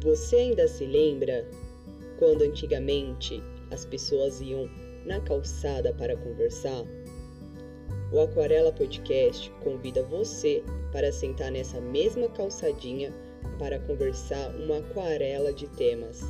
Você ainda se lembra quando antigamente as pessoas iam na calçada para conversar? O Aquarela Podcast convida você para sentar nessa mesma calçadinha para conversar uma aquarela de temas.